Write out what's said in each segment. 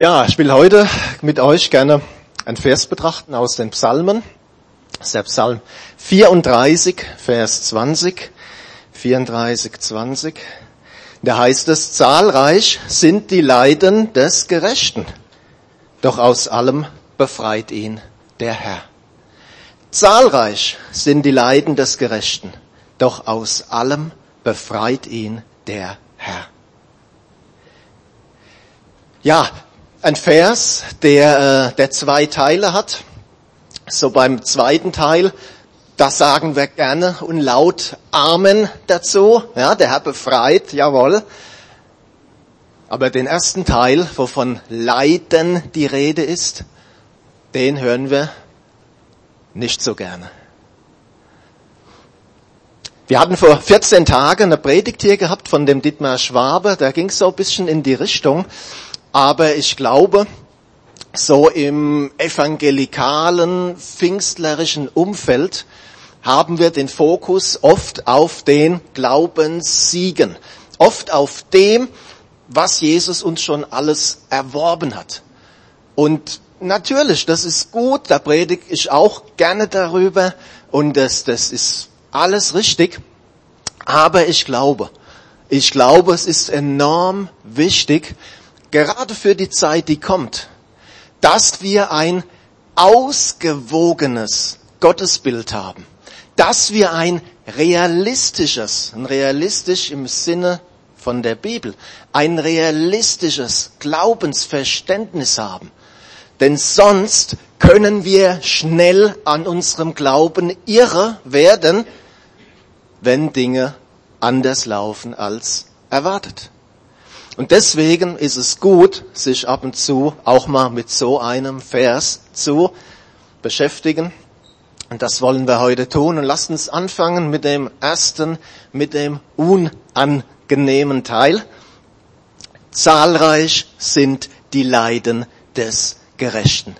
Ja, ich will heute mit euch gerne ein Vers betrachten aus den Psalmen. Das ist der Psalm 34, Vers 20. 34, 20. Da heißt es, zahlreich sind die Leiden des Gerechten, doch aus allem befreit ihn der Herr. Zahlreich sind die Leiden des Gerechten, doch aus allem befreit ihn der Herr. Ja, ein Vers, der, äh, der zwei Teile hat. So beim zweiten Teil, da sagen wir gerne und laut Amen dazu. Ja, der Herr befreit, jawohl. Aber den ersten Teil, wovon Leiden die Rede ist, den hören wir nicht so gerne. Wir hatten vor 14 Tagen eine Predigt hier gehabt von dem Dietmar Schwabe, da ging es so ein bisschen in die Richtung, aber ich glaube, so im evangelikalen, pfingstlerischen Umfeld haben wir den Fokus oft auf den Glaubenssiegen. Oft auf dem, was Jesus uns schon alles erworben hat. Und natürlich, das ist gut, da predige ich auch gerne darüber und das, das ist alles richtig. Aber ich glaube, ich glaube, es ist enorm wichtig, gerade für die Zeit, die kommt, dass wir ein ausgewogenes Gottesbild haben, dass wir ein realistisches, ein realistisch im Sinne von der Bibel, ein realistisches Glaubensverständnis haben. Denn sonst können wir schnell an unserem Glauben irre werden, wenn Dinge anders laufen als erwartet. Und deswegen ist es gut, sich ab und zu auch mal mit so einem Vers zu beschäftigen. Und das wollen wir heute tun. Und lasst uns anfangen mit dem ersten, mit dem unangenehmen Teil. Zahlreich sind die Leiden des Gerechten.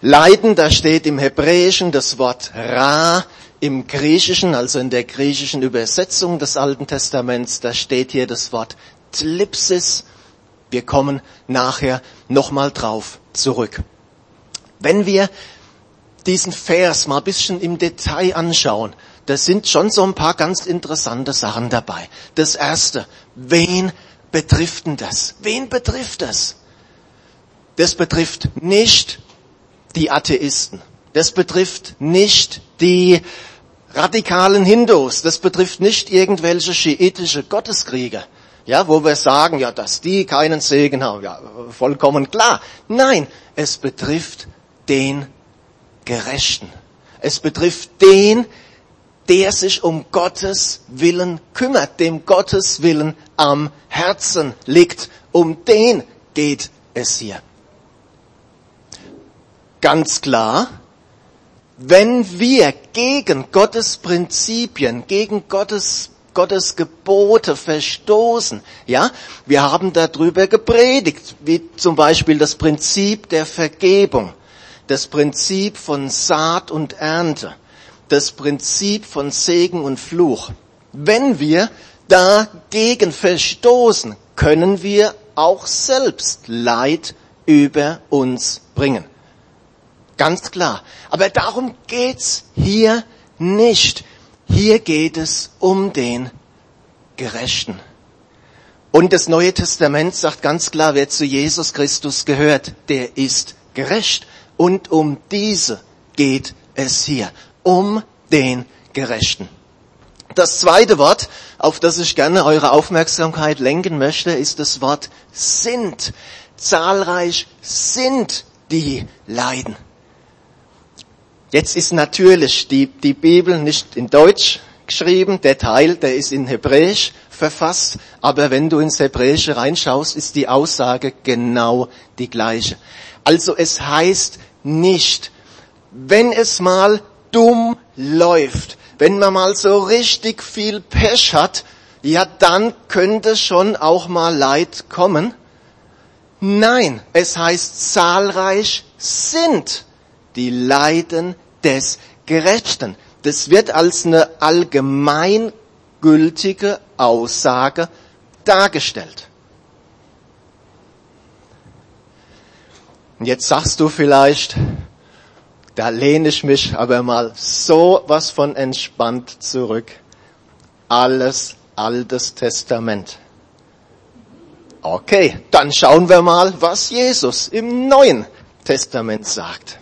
Leiden, da steht im Hebräischen das Wort Ra, im Griechischen, also in der griechischen Übersetzung des Alten Testaments, da steht hier das Wort Tlipsis. Wir kommen nachher nochmal drauf zurück. Wenn wir diesen Vers mal ein bisschen im Detail anschauen, da sind schon so ein paar ganz interessante Sachen dabei. Das erste, wen betrifft denn das? Wen betrifft das? Das betrifft nicht die Atheisten. Das betrifft nicht die radikalen Hindus. Das betrifft nicht irgendwelche schiitische Gotteskrieger ja, wo wir sagen, ja, dass die keinen Segen haben, ja, vollkommen klar. Nein, es betrifft den Gerechten. Es betrifft den, der sich um Gottes Willen kümmert, dem Gottes Willen am Herzen liegt. Um den geht es hier. Ganz klar, wenn wir gegen Gottes Prinzipien, gegen Gottes Gottes Gebote verstoßen. Ja, wir haben darüber gepredigt, wie zum Beispiel das Prinzip der Vergebung, das Prinzip von Saat und Ernte, das Prinzip von Segen und Fluch. Wenn wir dagegen verstoßen, können wir auch selbst Leid über uns bringen. Ganz klar. Aber darum geht's hier nicht. Hier geht es um den Gerechten. Und das Neue Testament sagt ganz klar, wer zu Jesus Christus gehört, der ist gerecht. Und um diese geht es hier, um den Gerechten. Das zweite Wort, auf das ich gerne eure Aufmerksamkeit lenken möchte, ist das Wort sind. Zahlreich sind die Leiden. Jetzt ist natürlich die, die Bibel nicht in Deutsch geschrieben, der Teil, der ist in Hebräisch verfasst, aber wenn du ins Hebräische reinschaust, ist die Aussage genau die gleiche. Also es heißt nicht, wenn es mal dumm läuft, wenn man mal so richtig viel Pech hat, ja dann könnte schon auch mal Leid kommen. Nein, es heißt zahlreich sind die Leiden des Gerechten. Das wird als eine allgemeingültige Aussage dargestellt. Und jetzt sagst du vielleicht, da lehne ich mich aber mal so was von entspannt zurück. Alles Altes Testament. Okay, dann schauen wir mal, was Jesus im Neuen Testament sagt.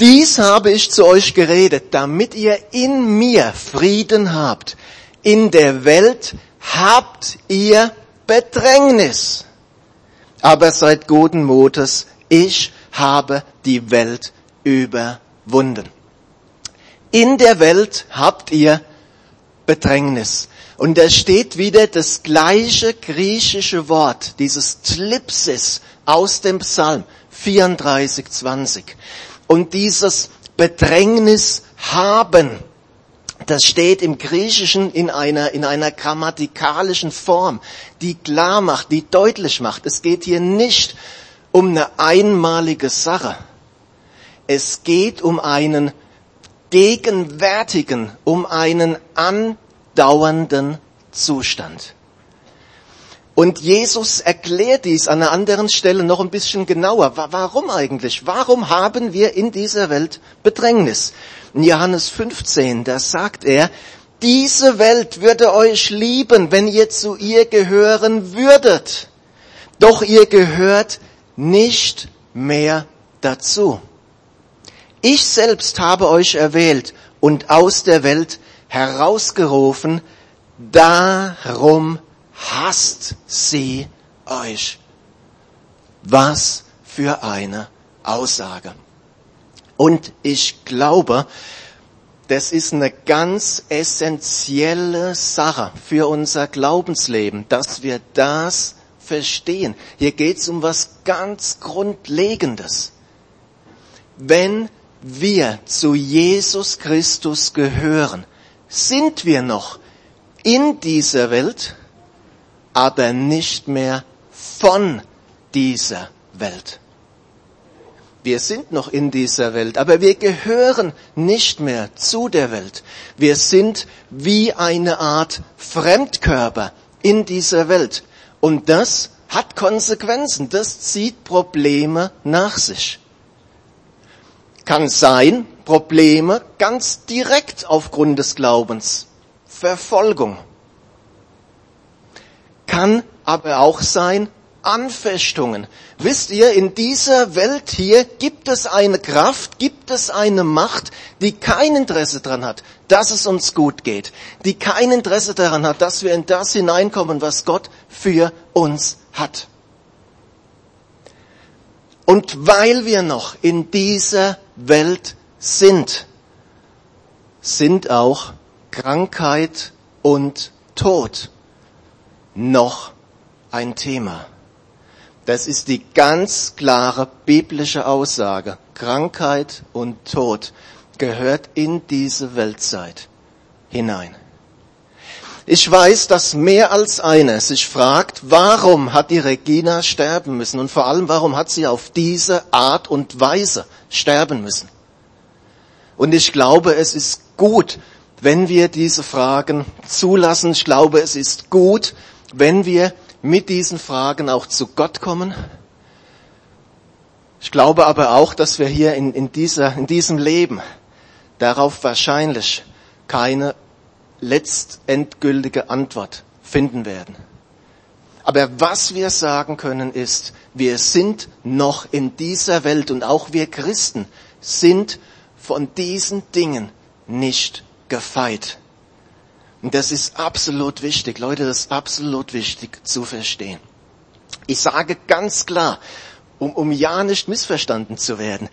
Dies habe ich zu euch geredet, damit ihr in mir Frieden habt. In der Welt habt ihr Bedrängnis. Aber seid guten Mutes, ich habe die Welt überwunden. In der Welt habt ihr Bedrängnis. Und da steht wieder das gleiche griechische Wort, dieses Tlipsis aus dem Psalm 34, 20. Und dieses Bedrängnis haben, das steht im Griechischen in einer, in einer grammatikalischen Form, die klar macht, die deutlich macht, es geht hier nicht um eine einmalige Sache. Es geht um einen gegenwärtigen, um einen andauernden Zustand. Und Jesus erklärt dies an einer anderen Stelle noch ein bisschen genauer. Warum eigentlich? Warum haben wir in dieser Welt Bedrängnis? In Johannes 15, da sagt er, diese Welt würde euch lieben, wenn ihr zu ihr gehören würdet. Doch ihr gehört nicht mehr dazu. Ich selbst habe euch erwählt und aus der Welt herausgerufen, darum hasst sie euch. Was für eine Aussage. Und ich glaube, das ist eine ganz essentielle Sache für unser Glaubensleben, dass wir das verstehen. Hier geht es um was ganz Grundlegendes. Wenn wir zu Jesus Christus gehören, sind wir noch in dieser Welt, aber nicht mehr von dieser Welt. Wir sind noch in dieser Welt, aber wir gehören nicht mehr zu der Welt. Wir sind wie eine Art Fremdkörper in dieser Welt. Und das hat Konsequenzen, das zieht Probleme nach sich. Kann sein, Probleme ganz direkt aufgrund des Glaubens. Verfolgung. Kann aber auch sein, Anfechtungen. Wisst ihr, in dieser Welt hier gibt es eine Kraft, gibt es eine Macht, die kein Interesse daran hat, dass es uns gut geht, die kein Interesse daran hat, dass wir in das hineinkommen, was Gott für uns hat. Und weil wir noch in dieser Welt sind, sind auch Krankheit und Tod noch ein Thema. Das ist die ganz klare biblische Aussage. Krankheit und Tod gehört in diese Weltzeit hinein. Ich weiß, dass mehr als einer sich fragt, warum hat die Regina sterben müssen und vor allem, warum hat sie auf diese Art und Weise sterben müssen. Und ich glaube, es ist gut, wenn wir diese Fragen zulassen. Ich glaube, es ist gut, wenn wir mit diesen Fragen auch zu Gott kommen. Ich glaube aber auch, dass wir hier in, in, dieser, in diesem Leben darauf wahrscheinlich keine letztendgültige Antwort finden werden. Aber was wir sagen können ist, wir sind noch in dieser Welt und auch wir Christen sind von diesen Dingen nicht gefeit. Und das ist absolut wichtig, Leute, das ist absolut wichtig zu verstehen. Ich sage ganz klar, um, um ja nicht missverstanden zu werden,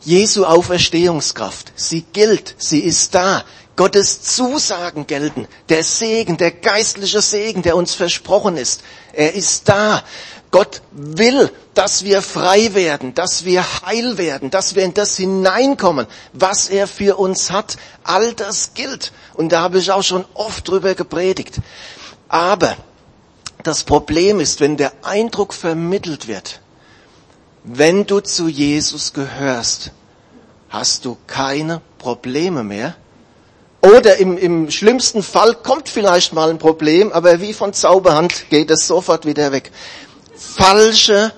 Jesu Auferstehungskraft, sie gilt, sie ist da. Gottes Zusagen gelten, der Segen, der geistliche Segen, der uns versprochen ist, er ist da. Gott will, dass wir frei werden, dass wir heil werden, dass wir in das hineinkommen, was er für uns hat. All das gilt. Und da habe ich auch schon oft drüber gepredigt. Aber das Problem ist, wenn der Eindruck vermittelt wird, wenn du zu Jesus gehörst, hast du keine Probleme mehr. Oder im, im schlimmsten Fall kommt vielleicht mal ein Problem, aber wie von Zauberhand geht es sofort wieder weg. Falsche,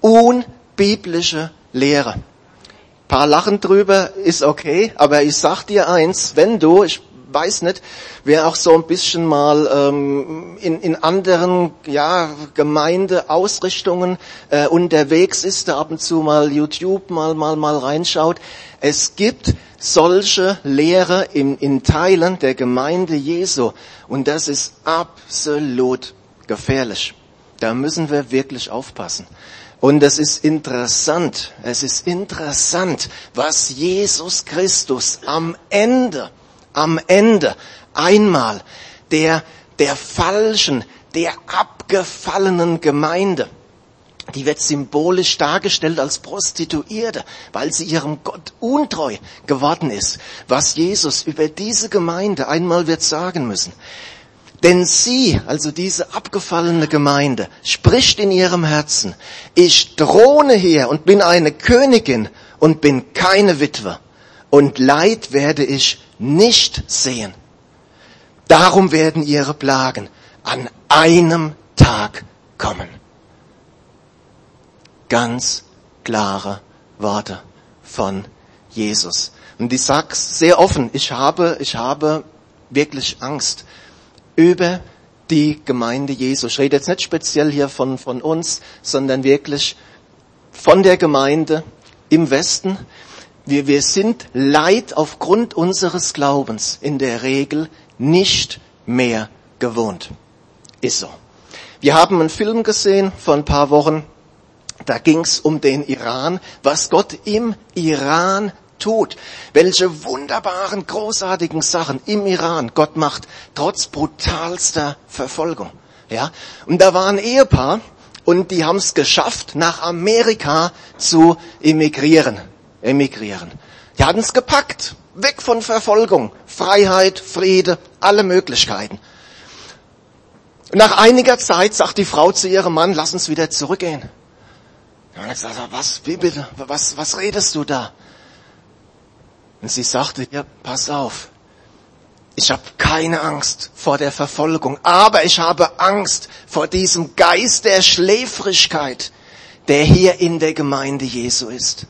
unbiblische Lehre. Ein paar lachen drüber, ist okay, aber ich sag dir eins, wenn du, ich weiß nicht, wer auch so ein bisschen mal ähm, in, in anderen ja, Gemeindeausrichtungen äh, unterwegs ist, der ab und zu mal YouTube mal mal mal reinschaut. Es gibt solche Lehre in, in Teilen der Gemeinde Jesu und das ist absolut gefährlich. Da müssen wir wirklich aufpassen. Und es ist interessant, es ist interessant, was Jesus Christus am Ende, am Ende einmal der, der falschen, der abgefallenen Gemeinde, die wird symbolisch dargestellt als Prostituierte, weil sie ihrem Gott untreu geworden ist, was Jesus über diese Gemeinde einmal wird sagen müssen. Denn sie, also diese abgefallene Gemeinde, spricht in ihrem Herzen, ich drohne hier und bin eine Königin und bin keine Witwe und Leid werde ich nicht sehen. Darum werden ihre Plagen an einem Tag kommen. Ganz klare Worte von Jesus. Und ich sag's sehr offen, ich habe, ich habe wirklich Angst über die Gemeinde Jesu. Ich rede jetzt nicht speziell hier von, von uns, sondern wirklich von der Gemeinde im Westen. Wir, wir sind Leid aufgrund unseres Glaubens in der Regel nicht mehr gewohnt. Ist so. Wir haben einen Film gesehen vor ein paar Wochen. Da ging es um den Iran, was Gott im Iran tut, welche wunderbaren, großartigen Sachen im Iran Gott macht, trotz brutalster Verfolgung. Ja, und da war ein Ehepaar und die haben es geschafft, nach Amerika zu emigrieren. Emigrieren. Die hatten es gepackt, weg von Verfolgung, Freiheit, Friede, alle Möglichkeiten. Nach einiger Zeit sagt die Frau zu ihrem Mann, lass uns wieder zurückgehen. Und er sagt, was, wie bitte, was, was redest du da? Und sie sagte, ja, pass auf, ich habe keine Angst vor der Verfolgung, aber ich habe Angst vor diesem Geist der Schläfrigkeit, der hier in der Gemeinde Jesu ist.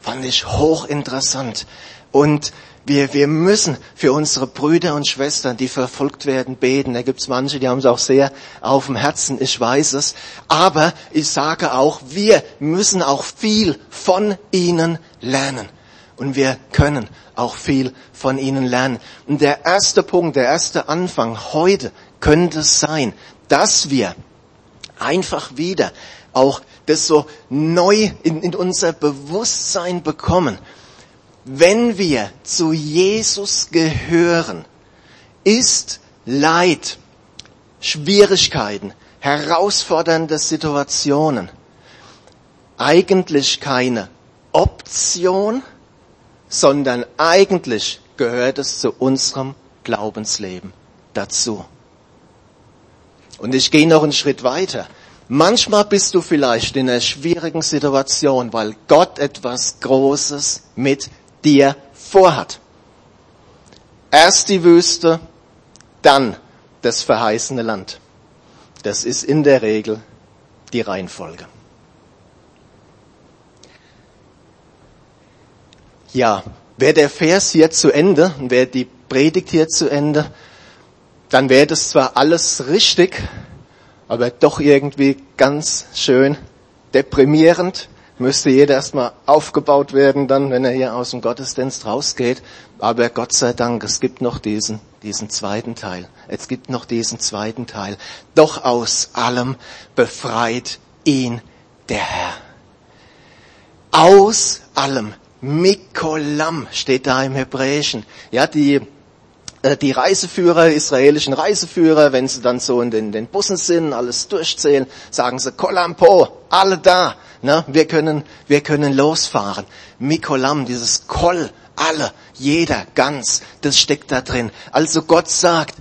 Fand ich hochinteressant. Und wir, wir müssen für unsere Brüder und Schwestern, die verfolgt werden, beten. Da gibt's manche, die haben es auch sehr auf dem Herzen, ich weiß es. Aber ich sage auch, wir müssen auch viel von ihnen lernen und wir können auch viel von ihnen lernen. Und der erste Punkt, der erste Anfang heute könnte sein, dass wir einfach wieder auch das so neu in, in unser Bewusstsein bekommen. Wenn wir zu Jesus gehören, ist Leid, Schwierigkeiten, herausfordernde Situationen eigentlich keine Option, sondern eigentlich gehört es zu unserem Glaubensleben dazu. Und ich gehe noch einen Schritt weiter. Manchmal bist du vielleicht in einer schwierigen Situation, weil Gott etwas Großes mit dir vorhat. Erst die Wüste, dann das verheißene Land. Das ist in der Regel die Reihenfolge. Ja, wäre der Vers hier zu Ende, wäre die Predigt hier zu Ende, dann wäre das zwar alles richtig, aber doch irgendwie ganz schön deprimierend. Müsste jeder erstmal aufgebaut werden, dann, wenn er hier aus dem Gottesdienst rausgeht. Aber Gott sei Dank, es gibt noch diesen, diesen zweiten Teil. Es gibt noch diesen zweiten Teil. Doch aus allem befreit ihn der Herr. Aus allem. Mikolam steht da im Hebräischen. Ja, die, äh, die Reiseführer, israelischen Reiseführer, wenn sie dann so in den, den Bussen sind, alles durchzählen, sagen sie, Kolampo, alle da, ne? wir können, wir können losfahren. Mikolam, dieses Kol, alle, jeder, ganz, das steckt da drin. Also Gott sagt,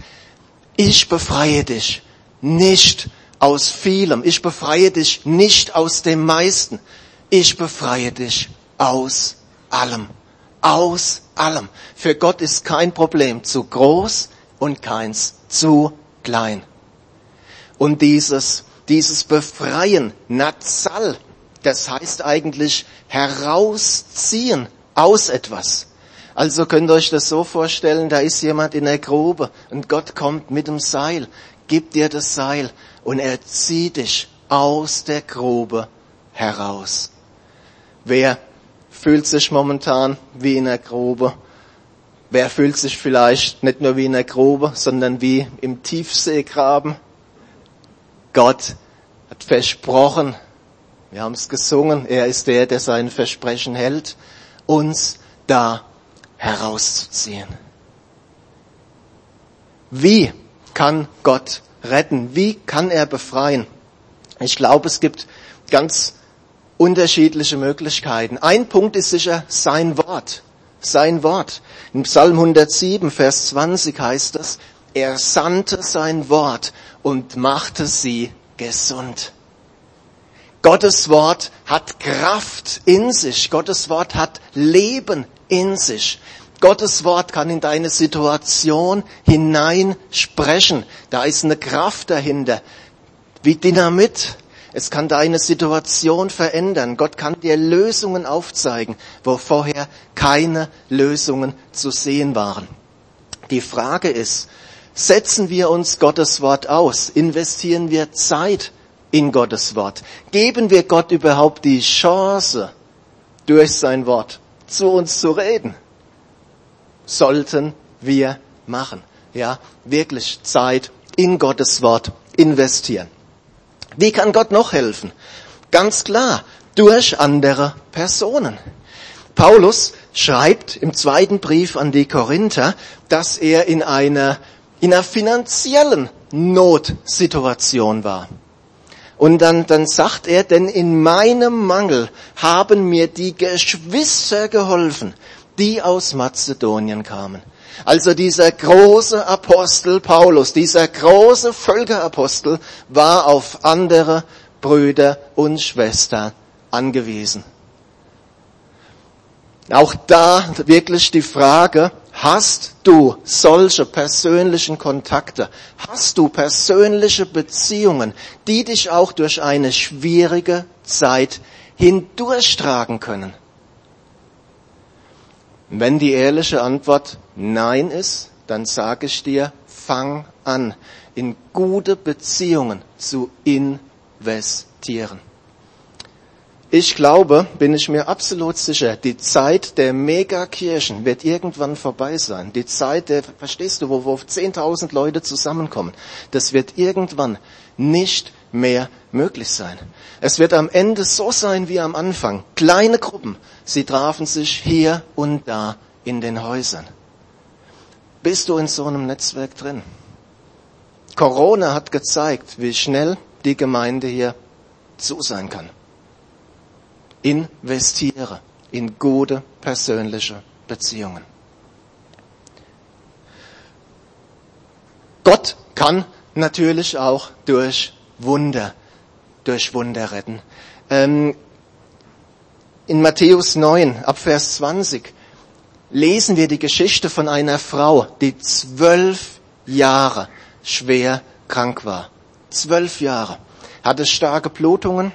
ich befreie dich nicht aus vielem, ich befreie dich nicht aus dem meisten, ich befreie dich aus allem. Aus allem. Für Gott ist kein Problem zu groß und keins zu klein. Und dieses, dieses Befreien, Nazal, das heißt eigentlich herausziehen aus etwas. Also könnt ihr euch das so vorstellen, da ist jemand in der Grube und Gott kommt mit dem Seil, gibt dir das Seil und er zieht dich aus der Grube heraus. Wer fühlt sich momentan wie in der Grube? Wer fühlt sich vielleicht nicht nur wie in der Grube, sondern wie im Tiefseegraben? Gott hat versprochen, wir haben es gesungen, er ist der, der sein Versprechen hält, uns da herauszuziehen. Wie kann Gott retten? Wie kann er befreien? Ich glaube, es gibt ganz unterschiedliche Möglichkeiten. Ein Punkt ist sicher sein Wort. Sein Wort. In Psalm 107, Vers 20 heißt es, er sandte sein Wort und machte sie gesund. Gottes Wort hat Kraft in sich. Gottes Wort hat Leben in sich. Gottes Wort kann in deine Situation hinein sprechen. Da ist eine Kraft dahinter. Wie Dynamit. Es kann deine Situation verändern. Gott kann dir Lösungen aufzeigen, wo vorher keine Lösungen zu sehen waren. Die Frage ist, setzen wir uns Gottes Wort aus? Investieren wir Zeit in Gottes Wort? Geben wir Gott überhaupt die Chance, durch sein Wort zu uns zu reden, sollten wir machen. Ja, wirklich Zeit in Gottes Wort investieren. Wie kann Gott noch helfen? Ganz klar, durch andere Personen. Paulus schreibt im zweiten Brief an die Korinther, dass er in einer, in einer finanziellen Notsituation war. Und dann, dann sagt er, denn in meinem Mangel haben mir die Geschwister geholfen, die aus Mazedonien kamen. Also dieser große Apostel Paulus, dieser große Völkerapostel war auf andere Brüder und Schwestern angewiesen. Auch da wirklich die Frage, Hast du solche persönlichen Kontakte? Hast du persönliche Beziehungen, die dich auch durch eine schwierige Zeit hindurchtragen können? Wenn die ehrliche Antwort Nein ist, dann sage ich dir, fang an, in gute Beziehungen zu investieren. Ich glaube, bin ich mir absolut sicher, die Zeit der Megakirchen wird irgendwann vorbei sein. Die Zeit der, verstehst du, wo, wo 10.000 Leute zusammenkommen, das wird irgendwann nicht mehr möglich sein. Es wird am Ende so sein wie am Anfang. Kleine Gruppen, sie trafen sich hier und da in den Häusern. Bist du in so einem Netzwerk drin? Corona hat gezeigt, wie schnell die Gemeinde hier zu sein kann investiere in gute persönliche Beziehungen. Gott kann natürlich auch durch Wunder, durch Wunder retten. Ähm, in Matthäus 9, ab Vers 20, lesen wir die Geschichte von einer Frau, die zwölf Jahre schwer krank war. Zwölf Jahre. Hatte starke Blutungen,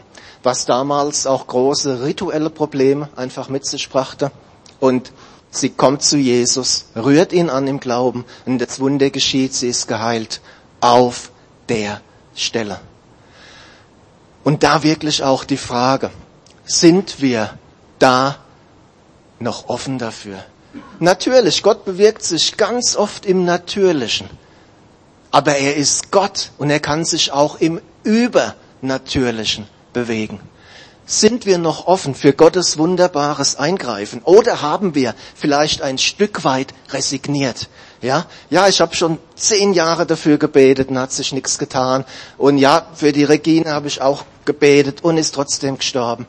was damals auch große rituelle Probleme einfach mit sich brachte. Und sie kommt zu Jesus, rührt ihn an im Glauben und das Wunder geschieht, sie ist geheilt auf der Stelle. Und da wirklich auch die Frage, sind wir da noch offen dafür? Natürlich, Gott bewirkt sich ganz oft im Natürlichen. Aber er ist Gott und er kann sich auch im Übernatürlichen bewegen? Sind wir noch offen für Gottes wunderbares Eingreifen? Oder haben wir vielleicht ein Stück weit resigniert? Ja, ja, ich habe schon zehn Jahre dafür gebetet und hat sich nichts getan. Und ja, für die Regine habe ich auch gebetet und ist trotzdem gestorben.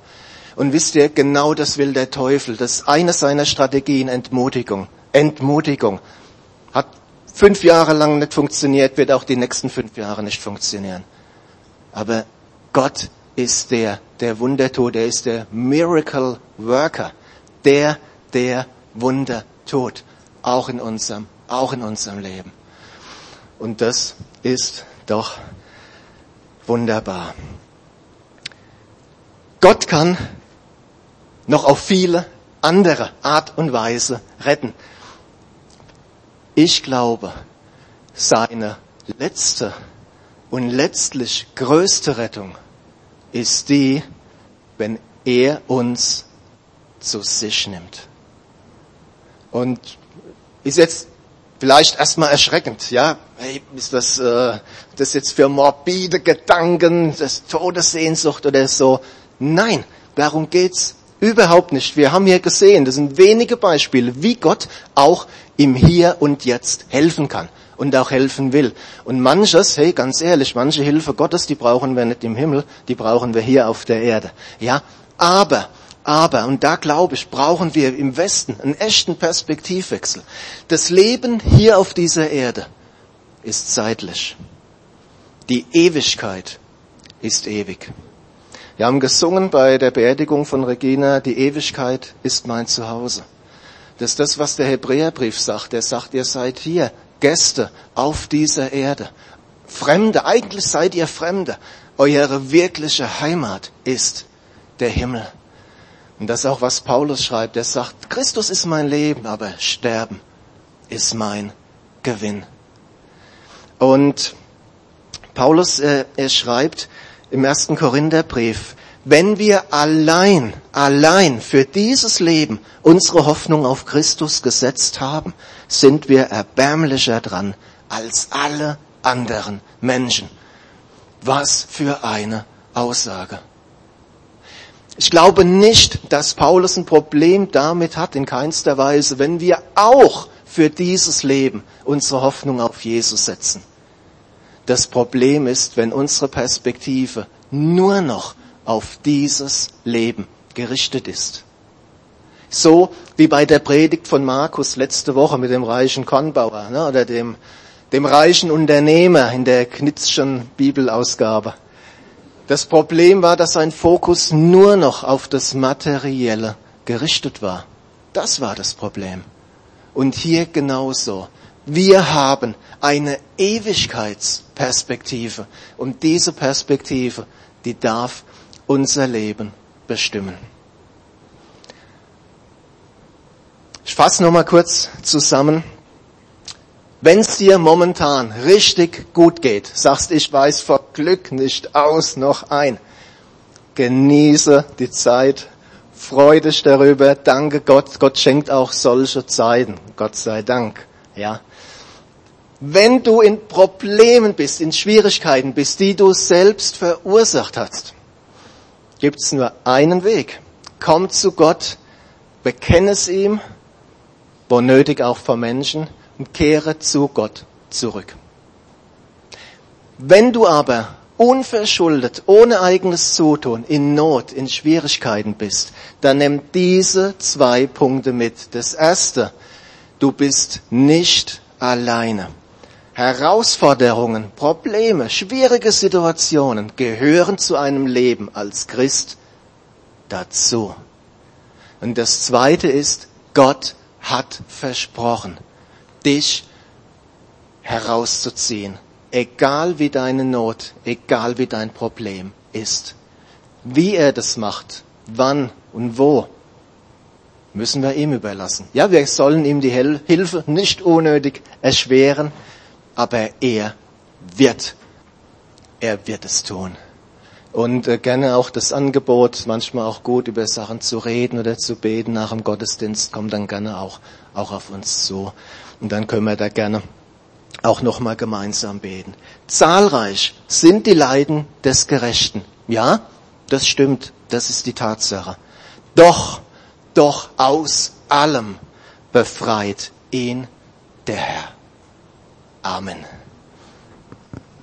Und wisst ihr, genau das will der Teufel. Das ist eine seiner Strategien, Entmutigung. Entmutigung. Hat fünf Jahre lang nicht funktioniert, wird auch die nächsten fünf Jahre nicht funktionieren. Aber Gott ist der, der Wunder tut. Er ist der Miracle Worker. Der, der Wunder tut. Auch in unserem, auch in unserem Leben. Und das ist doch Wunderbar. Gott kann noch auf viele andere Art und Weise retten. Ich glaube, seine letzte und letztlich größte Rettung ist die, wenn er uns zu sich nimmt. Und ist jetzt vielleicht erstmal erschreckend, ja, hey, ist das, äh, das jetzt für morbide Gedanken, das Todessehnsucht oder so? Nein, darum geht's überhaupt nicht. Wir haben hier gesehen, das sind wenige Beispiele, wie Gott auch im Hier und Jetzt helfen kann und auch helfen will. Und manches, hey, ganz ehrlich, manche Hilfe Gottes, die brauchen wir nicht im Himmel, die brauchen wir hier auf der Erde. Ja, aber, aber, und da glaube ich, brauchen wir im Westen einen echten Perspektivwechsel. Das Leben hier auf dieser Erde ist zeitlich. Die Ewigkeit ist ewig. Wir haben gesungen bei der Beerdigung von Regina, die Ewigkeit ist mein Zuhause. Das ist das, was der Hebräerbrief sagt. Er sagt, ihr seid hier Gäste auf dieser Erde. Fremde, eigentlich seid ihr Fremde. Eure wirkliche Heimat ist der Himmel. Und das ist auch, was Paulus schreibt. Er sagt, Christus ist mein Leben, aber Sterben ist mein Gewinn. Und Paulus, äh, er schreibt im ersten Korintherbrief, wenn wir allein, allein für dieses Leben unsere Hoffnung auf Christus gesetzt haben, sind wir erbärmlicher dran als alle anderen Menschen. Was für eine Aussage. Ich glaube nicht, dass Paulus ein Problem damit hat, in keinster Weise, wenn wir auch für dieses Leben unsere Hoffnung auf Jesus setzen. Das Problem ist, wenn unsere Perspektive nur noch auf dieses Leben gerichtet ist. So wie bei der Predigt von Markus letzte Woche mit dem reichen Kornbauer ne, oder dem, dem reichen Unternehmer in der Knitzschen Bibelausgabe. Das Problem war, dass sein Fokus nur noch auf das Materielle gerichtet war. Das war das Problem. Und hier genauso. Wir haben eine Ewigkeitsperspektive. Und diese Perspektive, die darf unser Leben bestimmen. Ich fasse nochmal kurz zusammen. Wenn es dir momentan richtig gut geht, sagst, ich weiß vor Glück nicht aus noch ein, genieße die Zeit, freu dich darüber, danke Gott, Gott schenkt auch solche Zeiten, Gott sei Dank, ja. Wenn du in Problemen bist, in Schwierigkeiten bist, die du selbst verursacht hast, gibt es nur einen Weg. Komm zu Gott, bekenne es ihm, wo nötig auch vor Menschen, und kehre zu Gott zurück. Wenn du aber unverschuldet, ohne eigenes Zutun, in Not, in Schwierigkeiten bist, dann nimm diese zwei Punkte mit. Das erste, du bist nicht alleine. Herausforderungen, Probleme, schwierige Situationen gehören zu einem Leben als Christ dazu. Und das Zweite ist, Gott hat versprochen, dich herauszuziehen, egal wie deine Not, egal wie dein Problem ist. Wie er das macht, wann und wo, müssen wir ihm überlassen. Ja, wir sollen ihm die Hilfe nicht unnötig erschweren, aber er wird, er wird es tun. Und äh, gerne auch das Angebot, manchmal auch gut über Sachen zu reden oder zu beten nach dem Gottesdienst, kommt dann gerne auch, auch auf uns zu. Und dann können wir da gerne auch nochmal gemeinsam beten. Zahlreich sind die Leiden des Gerechten. Ja, das stimmt, das ist die Tatsache. Doch, doch aus allem befreit ihn der Herr. Amen.